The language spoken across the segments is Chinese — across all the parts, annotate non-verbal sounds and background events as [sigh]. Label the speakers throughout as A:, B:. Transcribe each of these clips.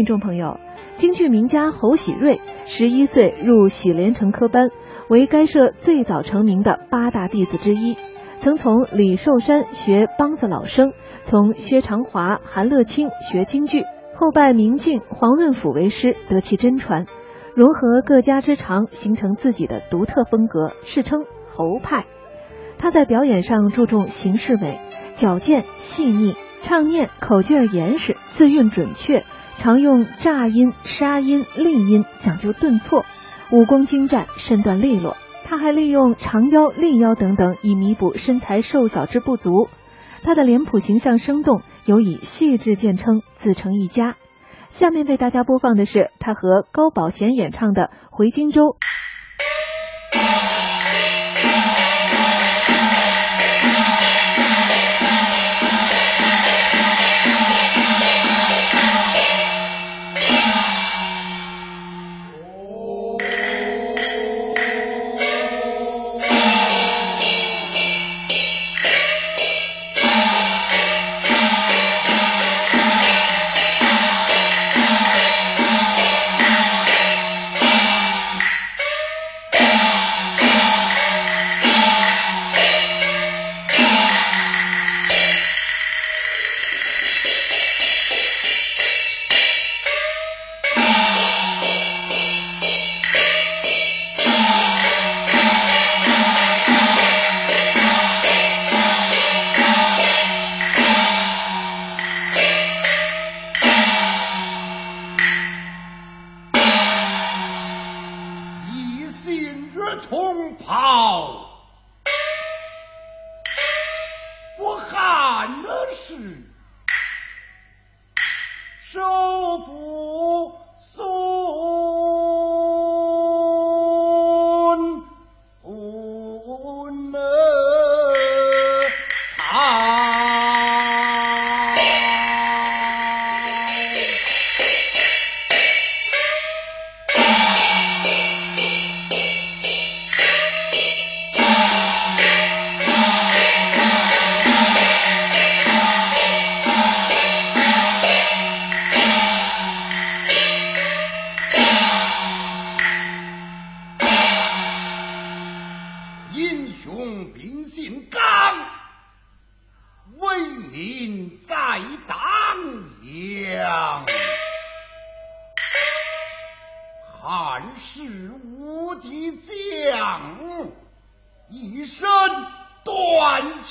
A: 听众朋友，京剧名家侯喜瑞十一岁入喜连成科班，为该社最早成名的八大弟子之一，曾从李寿山学梆子老生，从薛长华、韩乐清学京剧，后拜明镜、黄润甫为师，得其真传，融合各家之长，形成自己的独特风格，世称侯派。他在表演上注重形式美、矫健细腻，唱念口劲儿严实，字韵准确，常用炸音、沙音、丽音，讲究顿挫，武功精湛，身段利落。他还利用长腰、立腰等等，以弥补身材瘦小之不足。他的脸谱形象生动，尤以细致见称，自成一家。下面为大家播放的是他和高宝贤演唱的《回荆州》。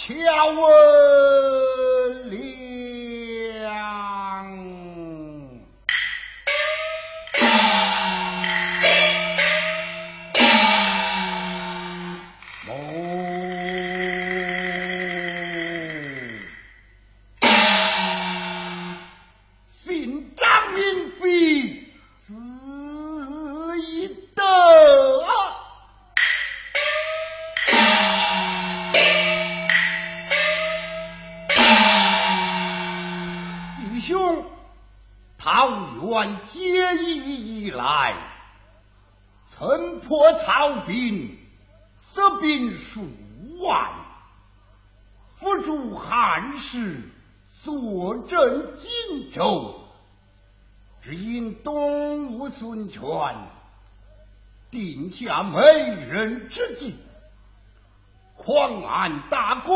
B: 断桥定下美人之计，狂安大哥，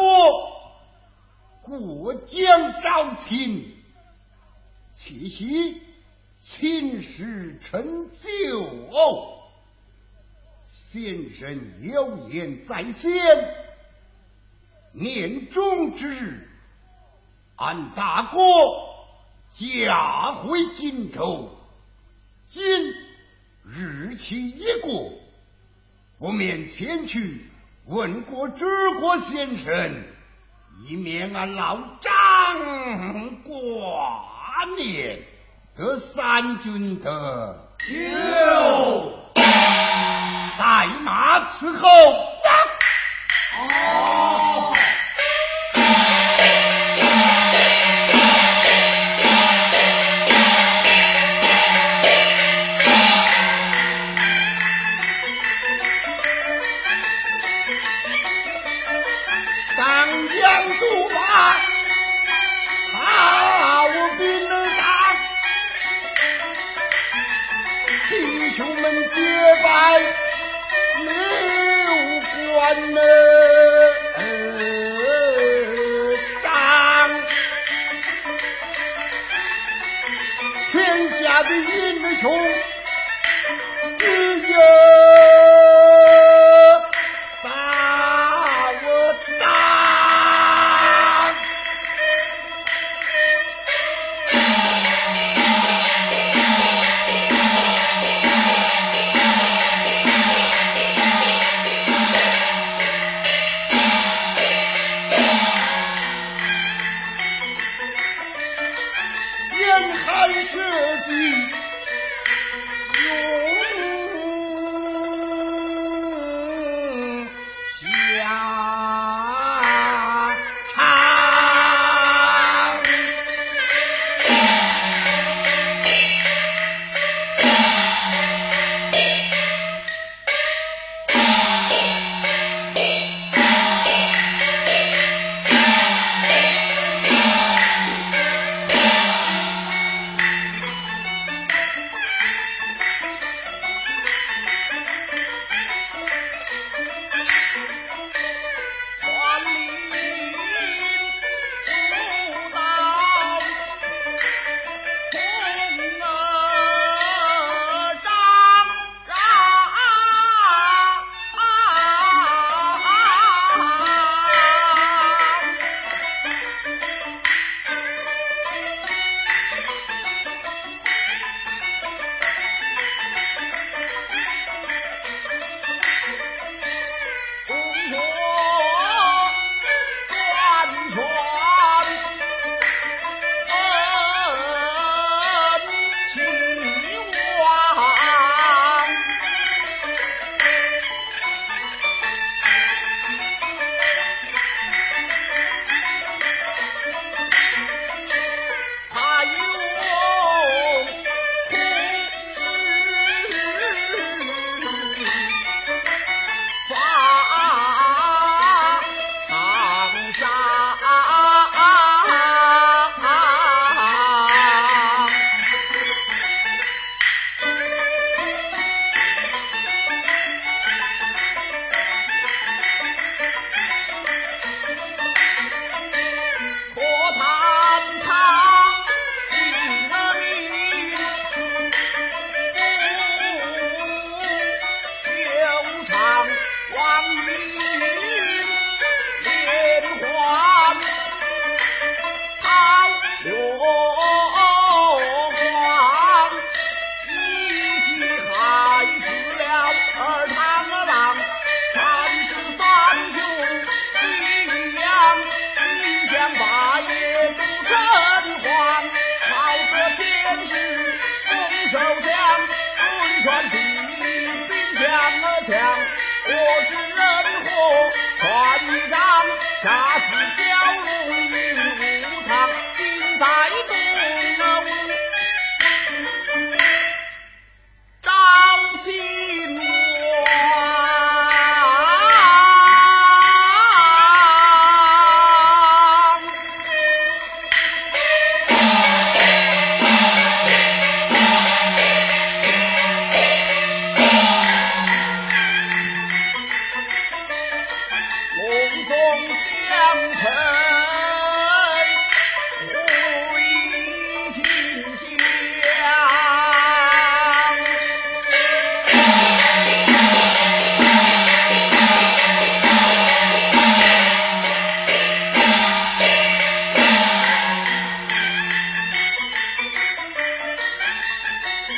B: 过江招亲，窃喜秦时成就。先生有言在先，年终之日，俺大哥驾回荆州。今日期已过，不免前去问过知国先生，以免俺老张挂念。得三军的
C: 有
B: 带马伺候。当天下的英雄只有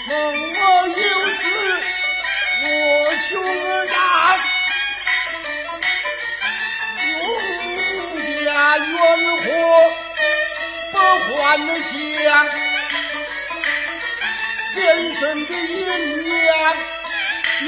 B: 从我幼时我兄长永嘉冤魂不还乡先生的银两也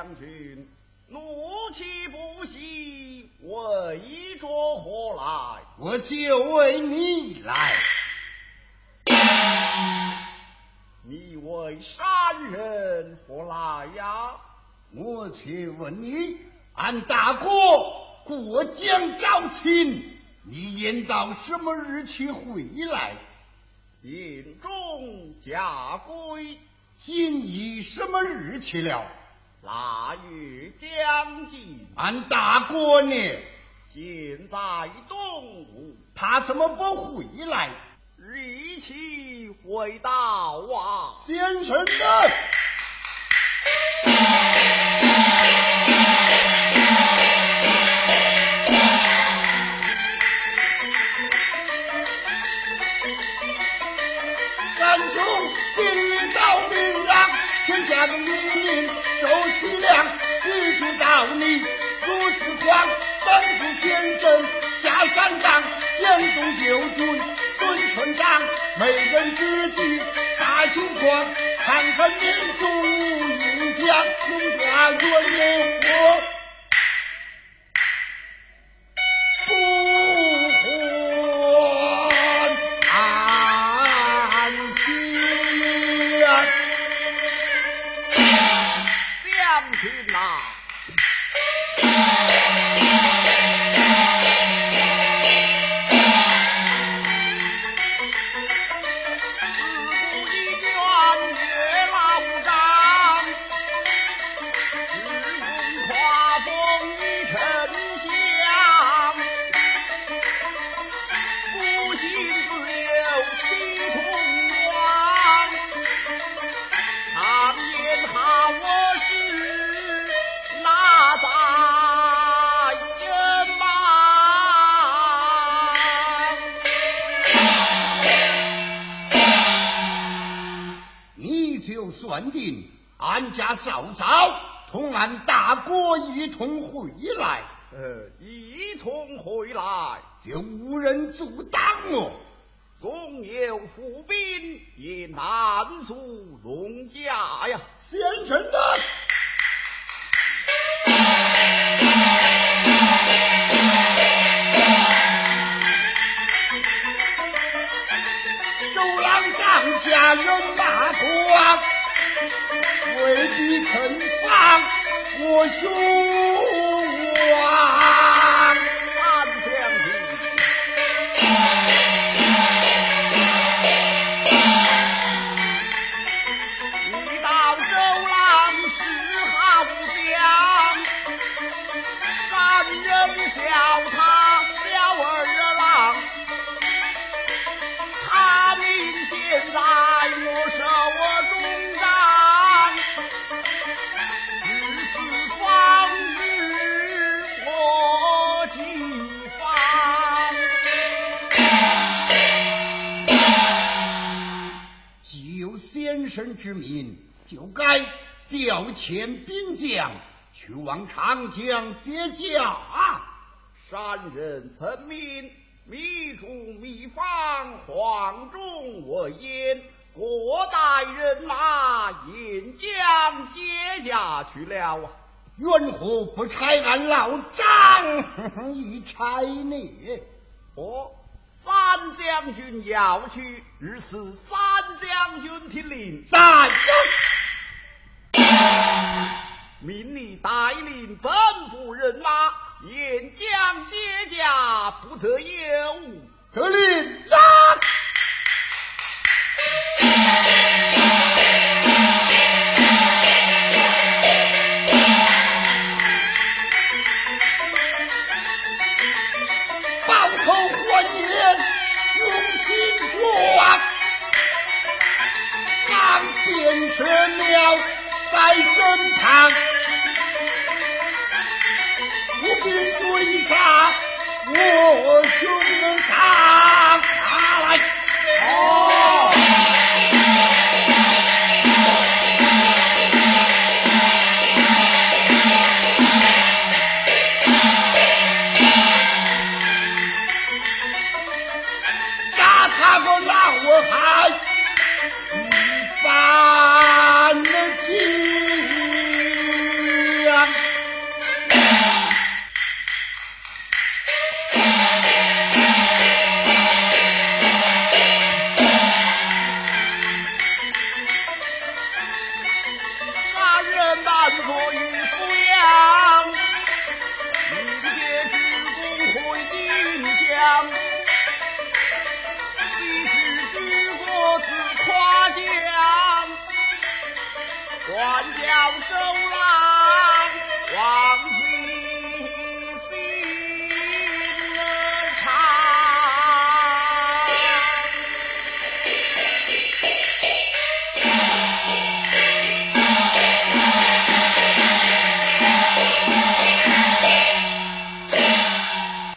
D: 将军怒气不息，为着何来？
B: 我就为你来。
D: 你为山人何来呀？
B: 我且问你，俺大哥过江招亲，你言到什么日期回来？
D: 印中驾归，
B: 今已什么日期了？
D: 腊月将近。
B: 俺大哥呢？
D: 现在东吴，
B: 他怎么不回来？
D: 日期回到啊！
B: 先生们？三兄今日到明让，天下的黎民受其粮，许去道你如此狂，本是天生下三丈，江东救军孙村长，美人知己大情况，看看民族影响，农家园内
D: 将军呐、
B: 算定俺家嫂嫂同俺大哥一同回来，
D: 呃，一同回来，
B: 就无人阻挡我。
D: 纵有伏兵，也难阻龙家呀。
B: 先生呢？我兄之民，就该调遣兵将去往长江接驾啊！
D: 山人曾命密主密方，黄忠我焉，各带人马引将接驾去了啊！
B: 冤何不拆俺老张 [laughs] 一拆呢？
D: 哦，三将军要去，于是三将军听令，
B: 在
D: 命你带领本部人马沿江接驾，不得有误。
B: 得令啦！